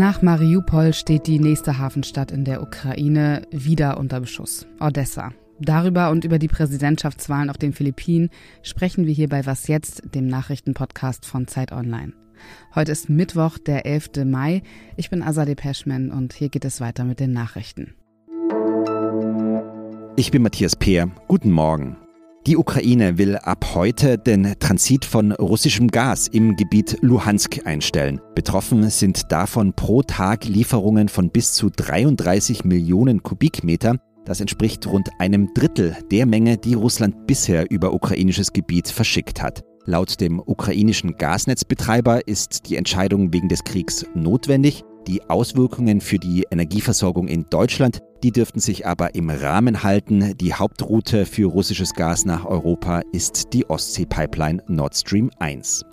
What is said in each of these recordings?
Nach Mariupol steht die nächste Hafenstadt in der Ukraine wieder unter Beschuss, Odessa. Darüber und über die Präsidentschaftswahlen auf den Philippinen sprechen wir hier bei Was jetzt, dem Nachrichtenpodcast von Zeit Online. Heute ist Mittwoch, der 11. Mai. Ich bin Azadeh Peschman und hier geht es weiter mit den Nachrichten. Ich bin Matthias Peer. Guten Morgen. Die Ukraine will ab heute den Transit von russischem Gas im Gebiet Luhansk einstellen. Betroffen sind davon pro Tag Lieferungen von bis zu 33 Millionen Kubikmeter. Das entspricht rund einem Drittel der Menge, die Russland bisher über ukrainisches Gebiet verschickt hat. Laut dem ukrainischen Gasnetzbetreiber ist die Entscheidung wegen des Kriegs notwendig. Die Auswirkungen für die Energieversorgung in Deutschland, die dürften sich aber im Rahmen halten. Die Hauptroute für russisches Gas nach Europa ist die Ostsee-Pipeline Nord Stream 1.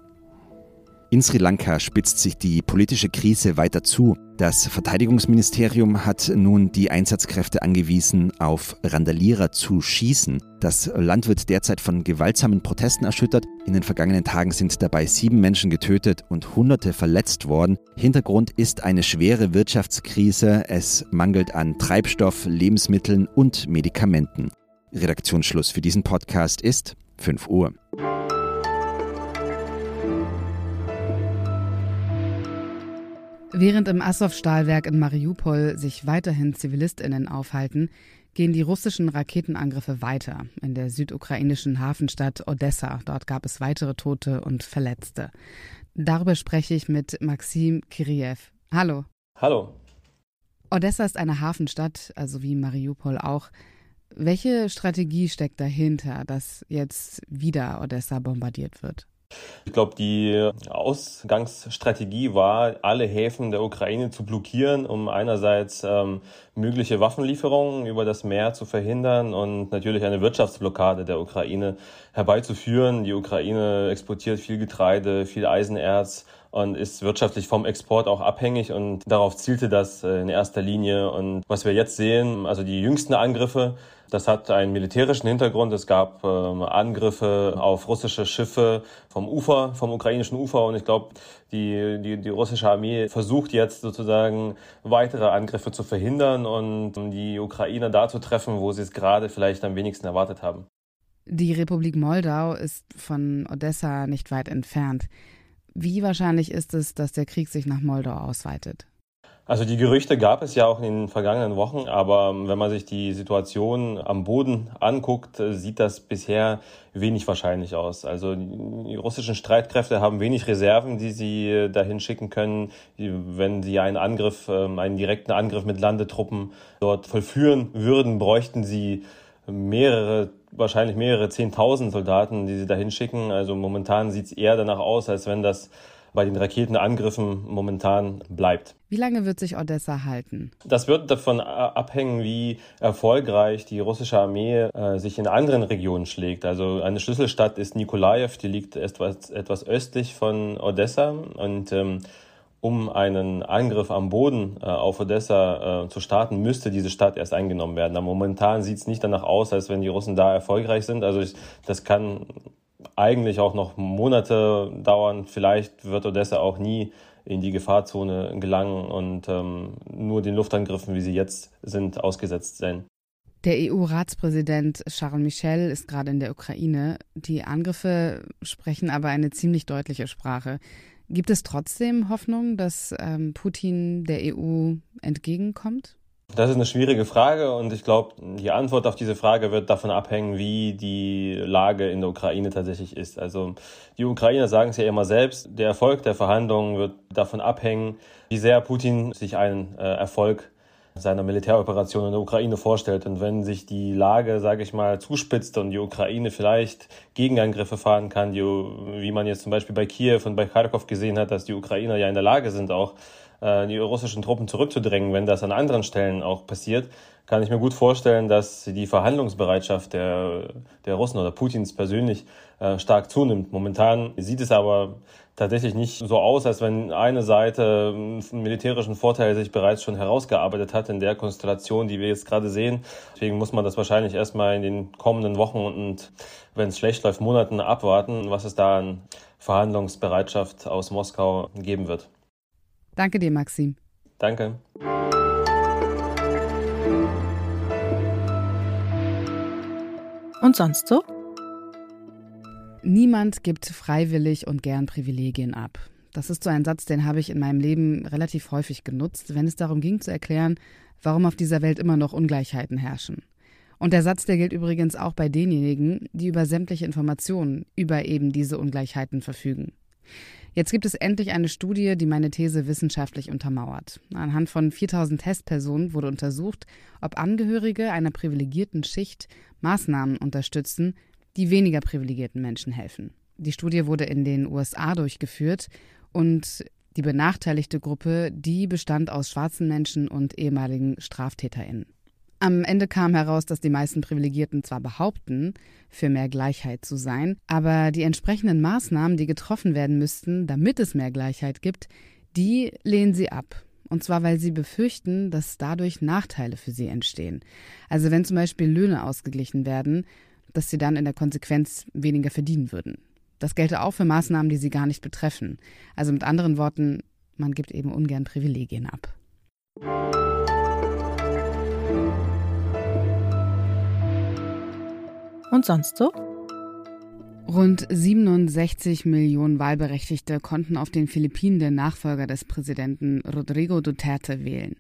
In Sri Lanka spitzt sich die politische Krise weiter zu. Das Verteidigungsministerium hat nun die Einsatzkräfte angewiesen, auf Randalierer zu schießen. Das Land wird derzeit von gewaltsamen Protesten erschüttert. In den vergangenen Tagen sind dabei sieben Menschen getötet und Hunderte verletzt worden. Hintergrund ist eine schwere Wirtschaftskrise. Es mangelt an Treibstoff, Lebensmitteln und Medikamenten. Redaktionsschluss für diesen Podcast ist 5 Uhr. Während im Assow-Stahlwerk in Mariupol sich weiterhin ZivilistInnen aufhalten, gehen die russischen Raketenangriffe weiter in der südukrainischen Hafenstadt Odessa. Dort gab es weitere Tote und Verletzte. Darüber spreche ich mit Maxim Kiriev. Hallo. Hallo. Odessa ist eine Hafenstadt, also wie Mariupol auch. Welche Strategie steckt dahinter, dass jetzt wieder Odessa bombardiert wird? Ich glaube, die Ausgangsstrategie war, alle Häfen der Ukraine zu blockieren, um einerseits ähm, mögliche Waffenlieferungen über das Meer zu verhindern und natürlich eine Wirtschaftsblockade der Ukraine herbeizuführen. Die Ukraine exportiert viel Getreide, viel Eisenerz und ist wirtschaftlich vom Export auch abhängig und darauf zielte das äh, in erster Linie. Und was wir jetzt sehen, also die jüngsten Angriffe, das hat einen militärischen Hintergrund. Es gab ähm, Angriffe auf russische Schiffe vom Ufer, vom ukrainischen Ufer. Und ich glaube, die, die, die russische Armee versucht jetzt sozusagen weitere Angriffe zu verhindern und die Ukrainer da zu treffen, wo sie es gerade vielleicht am wenigsten erwartet haben. Die Republik Moldau ist von Odessa nicht weit entfernt. Wie wahrscheinlich ist es, dass der Krieg sich nach Moldau ausweitet? Also die Gerüchte gab es ja auch in den vergangenen Wochen, aber wenn man sich die Situation am Boden anguckt, sieht das bisher wenig wahrscheinlich aus. Also die russischen Streitkräfte haben wenig Reserven, die sie dahin schicken können. Wenn sie einen Angriff, ähm, einen direkten Angriff mit Landetruppen dort vollführen würden, bräuchten sie mehrere, wahrscheinlich mehrere Zehntausend Soldaten, die sie dahin schicken. Also momentan sieht es eher danach aus, als wenn das bei den Raketenangriffen momentan bleibt. Wie lange wird sich Odessa halten? Das wird davon abhängen, wie erfolgreich die russische Armee äh, sich in anderen Regionen schlägt. Also eine Schlüsselstadt ist Nikolaev, die liegt etwas, etwas östlich von Odessa und ähm, um einen Angriff am Boden äh, auf Odessa äh, zu starten, müsste diese Stadt erst eingenommen werden. Aber momentan sieht es nicht danach aus, als wenn die Russen da erfolgreich sind. Also ich, das kann eigentlich auch noch Monate dauern. Vielleicht wird Odessa auch nie in die Gefahrzone gelangen und ähm, nur den Luftangriffen, wie sie jetzt sind, ausgesetzt sein. Der EU-Ratspräsident Charles Michel ist gerade in der Ukraine. Die Angriffe sprechen aber eine ziemlich deutliche Sprache. Gibt es trotzdem Hoffnung, dass ähm, Putin der EU entgegenkommt? Das ist eine schwierige Frage und ich glaube, die Antwort auf diese Frage wird davon abhängen, wie die Lage in der Ukraine tatsächlich ist. Also die Ukrainer sagen es ja immer selbst, der Erfolg der Verhandlungen wird davon abhängen, wie sehr Putin sich einen äh, Erfolg seiner Militäroperation in der Ukraine vorstellt. Und wenn sich die Lage, sage ich mal, zuspitzt und die Ukraine vielleicht Gegenangriffe fahren kann, die, wie man jetzt zum Beispiel bei Kiew und bei Kharkov gesehen hat, dass die Ukrainer ja in der Lage sind, auch äh, die russischen Truppen zurückzudrängen, wenn das an anderen Stellen auch passiert, kann ich mir gut vorstellen, dass die Verhandlungsbereitschaft der, der Russen oder Putins persönlich äh, stark zunimmt. Momentan sieht es aber tatsächlich nicht so aus, als wenn eine Seite einen militärischen Vorteil sich bereits schon herausgearbeitet hat in der Konstellation, die wir jetzt gerade sehen. Deswegen muss man das wahrscheinlich erstmal in den kommenden Wochen und wenn es schlecht läuft, Monaten abwarten, was es da an Verhandlungsbereitschaft aus Moskau geben wird. Danke dir, Maxim. Danke. Und sonst so? Niemand gibt freiwillig und gern Privilegien ab. Das ist so ein Satz, den habe ich in meinem Leben relativ häufig genutzt, wenn es darum ging zu erklären, warum auf dieser Welt immer noch Ungleichheiten herrschen. Und der Satz, der gilt übrigens auch bei denjenigen, die über sämtliche Informationen über eben diese Ungleichheiten verfügen. Jetzt gibt es endlich eine Studie, die meine These wissenschaftlich untermauert. Anhand von 4000 Testpersonen wurde untersucht, ob Angehörige einer privilegierten Schicht Maßnahmen unterstützen, die weniger privilegierten Menschen helfen. Die Studie wurde in den USA durchgeführt und die benachteiligte Gruppe, die bestand aus schwarzen Menschen und ehemaligen Straftäterinnen. Am Ende kam heraus, dass die meisten Privilegierten zwar behaupten, für mehr Gleichheit zu sein, aber die entsprechenden Maßnahmen, die getroffen werden müssten, damit es mehr Gleichheit gibt, die lehnen sie ab. Und zwar, weil sie befürchten, dass dadurch Nachteile für sie entstehen. Also wenn zum Beispiel Löhne ausgeglichen werden, dass sie dann in der Konsequenz weniger verdienen würden. Das gelte auch für Maßnahmen, die sie gar nicht betreffen. Also mit anderen Worten, man gibt eben ungern Privilegien ab. Und sonst so? Rund 67 Millionen Wahlberechtigte konnten auf den Philippinen den Nachfolger des Präsidenten Rodrigo Duterte wählen.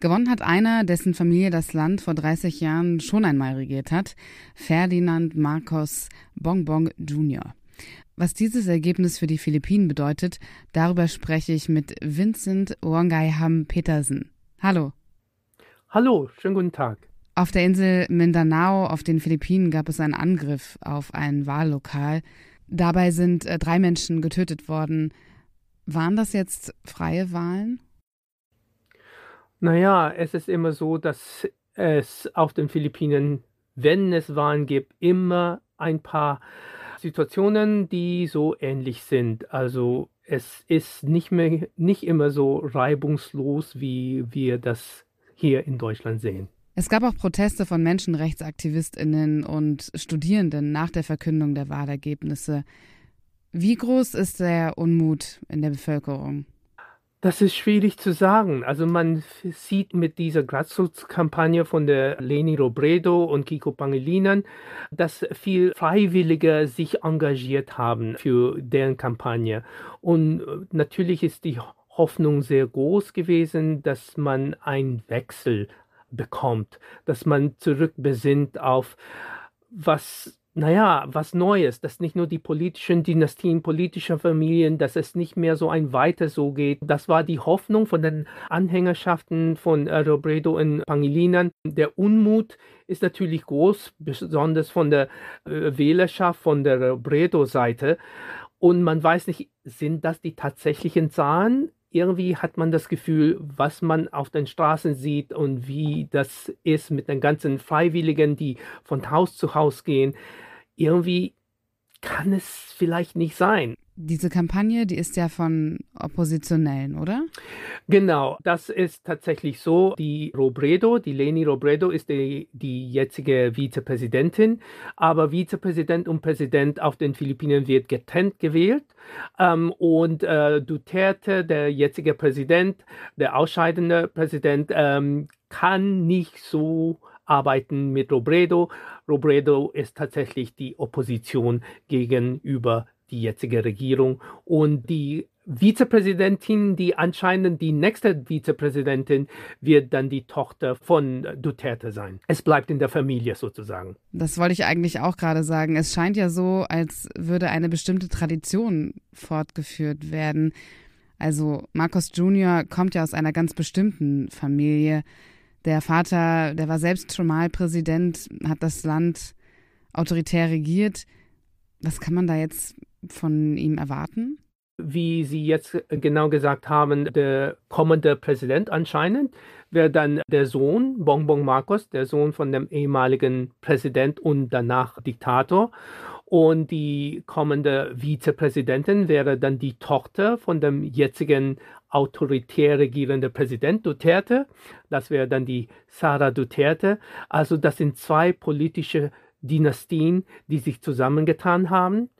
Gewonnen hat einer, dessen Familie das Land vor 30 Jahren schon einmal regiert hat, Ferdinand Marcos Bongbong Jr. Was dieses Ergebnis für die Philippinen bedeutet, darüber spreche ich mit Vincent Wongaiham Petersen. Hallo. Hallo, schönen guten Tag. Auf der Insel Mindanao auf den Philippinen gab es einen Angriff auf ein Wahllokal. Dabei sind äh, drei Menschen getötet worden. Waren das jetzt freie Wahlen? Naja, es ist immer so, dass es auf den Philippinen, wenn es Wahlen gibt, immer ein paar Situationen, die so ähnlich sind. Also es ist nicht mehr nicht immer so reibungslos, wie wir das hier in Deutschland sehen. Es gab auch Proteste von Menschenrechtsaktivistinnen und Studierenden nach der Verkündung der Wahlergebnisse. Wie groß ist der Unmut in der Bevölkerung? Das ist schwierig zu sagen. Also man sieht mit dieser Grassroots-Kampagne von der Leni Robredo und Kiko Pangilinan, dass viel Freiwillige sich engagiert haben für deren Kampagne. Und natürlich ist die Hoffnung sehr groß gewesen, dass man einen Wechsel bekommt, dass man zurückbesinnt auf was naja, was Neues, dass nicht nur die politischen Dynastien politischer Familien, dass es nicht mehr so ein weiter so geht. Das war die Hoffnung von den Anhängerschaften von äh, Robredo und Pangilinan. Der Unmut ist natürlich groß, besonders von der äh, Wählerschaft von der Robredo-Seite. Und man weiß nicht, sind das die tatsächlichen Zahlen? Irgendwie hat man das Gefühl, was man auf den Straßen sieht und wie das ist mit den ganzen Freiwilligen, die von Haus zu Haus gehen, irgendwie kann es vielleicht nicht sein. Diese Kampagne, die ist ja von Oppositionellen, oder? Genau, das ist tatsächlich so. Die Robredo, die Leni Robredo ist die, die jetzige Vizepräsidentin, aber Vizepräsident und Präsident auf den Philippinen wird getrennt gewählt. Ähm, und äh, Duterte, der jetzige Präsident, der ausscheidende Präsident, ähm, kann nicht so arbeiten mit Robredo. Robredo ist tatsächlich die Opposition gegenüber die jetzige Regierung und die Vizepräsidentin, die anscheinend die nächste Vizepräsidentin wird dann die Tochter von Duterte sein. Es bleibt in der Familie sozusagen. Das wollte ich eigentlich auch gerade sagen. Es scheint ja so, als würde eine bestimmte Tradition fortgeführt werden. Also Marcos Jr. kommt ja aus einer ganz bestimmten Familie. Der Vater, der war selbst schon mal Präsident, hat das Land autoritär regiert. Was kann man da jetzt von ihm erwarten? Wie Sie jetzt genau gesagt haben, der kommende Präsident anscheinend wäre dann der Sohn, Bongbong Marcos, der Sohn von dem ehemaligen Präsident und danach Diktator. Und die kommende Vizepräsidentin wäre dann die Tochter von dem jetzigen autoritär regierenden Präsident Duterte. Das wäre dann die Sara Duterte. Also das sind zwei politische Dynastien, die sich zusammengetan haben.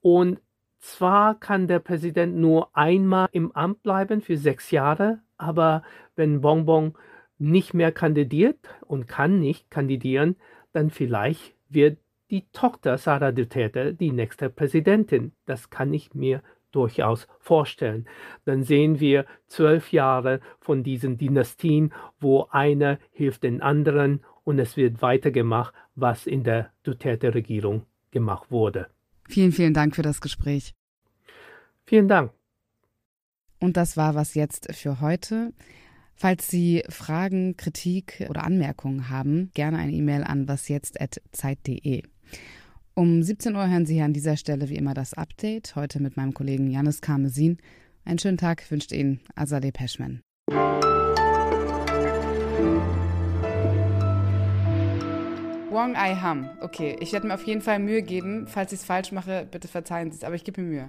Und zwar kann der Präsident nur einmal im Amt bleiben für sechs Jahre, aber wenn Bonbon nicht mehr kandidiert und kann nicht kandidieren, dann vielleicht wird die Tochter Sara Duterte die nächste Präsidentin. Das kann ich mir durchaus vorstellen. Dann sehen wir zwölf Jahre von diesen Dynastien, wo einer hilft den anderen und es wird weitergemacht, was in der Duterte-Regierung gemacht wurde. Vielen, vielen Dank für das Gespräch. Vielen Dank. Und das war was jetzt für heute. Falls Sie Fragen, Kritik oder Anmerkungen haben, gerne eine E-Mail an wasjetzt.zeit.de. Um 17 Uhr hören Sie hier an dieser Stelle wie immer das Update, heute mit meinem Kollegen Janis Karmesin. Einen schönen Tag wünscht Ihnen Azadeh Peschman. Wong Ai Ham. Okay, ich werde mir auf jeden Fall Mühe geben. Falls ich es falsch mache, bitte verzeihen Sie es, aber ich gebe mir Mühe.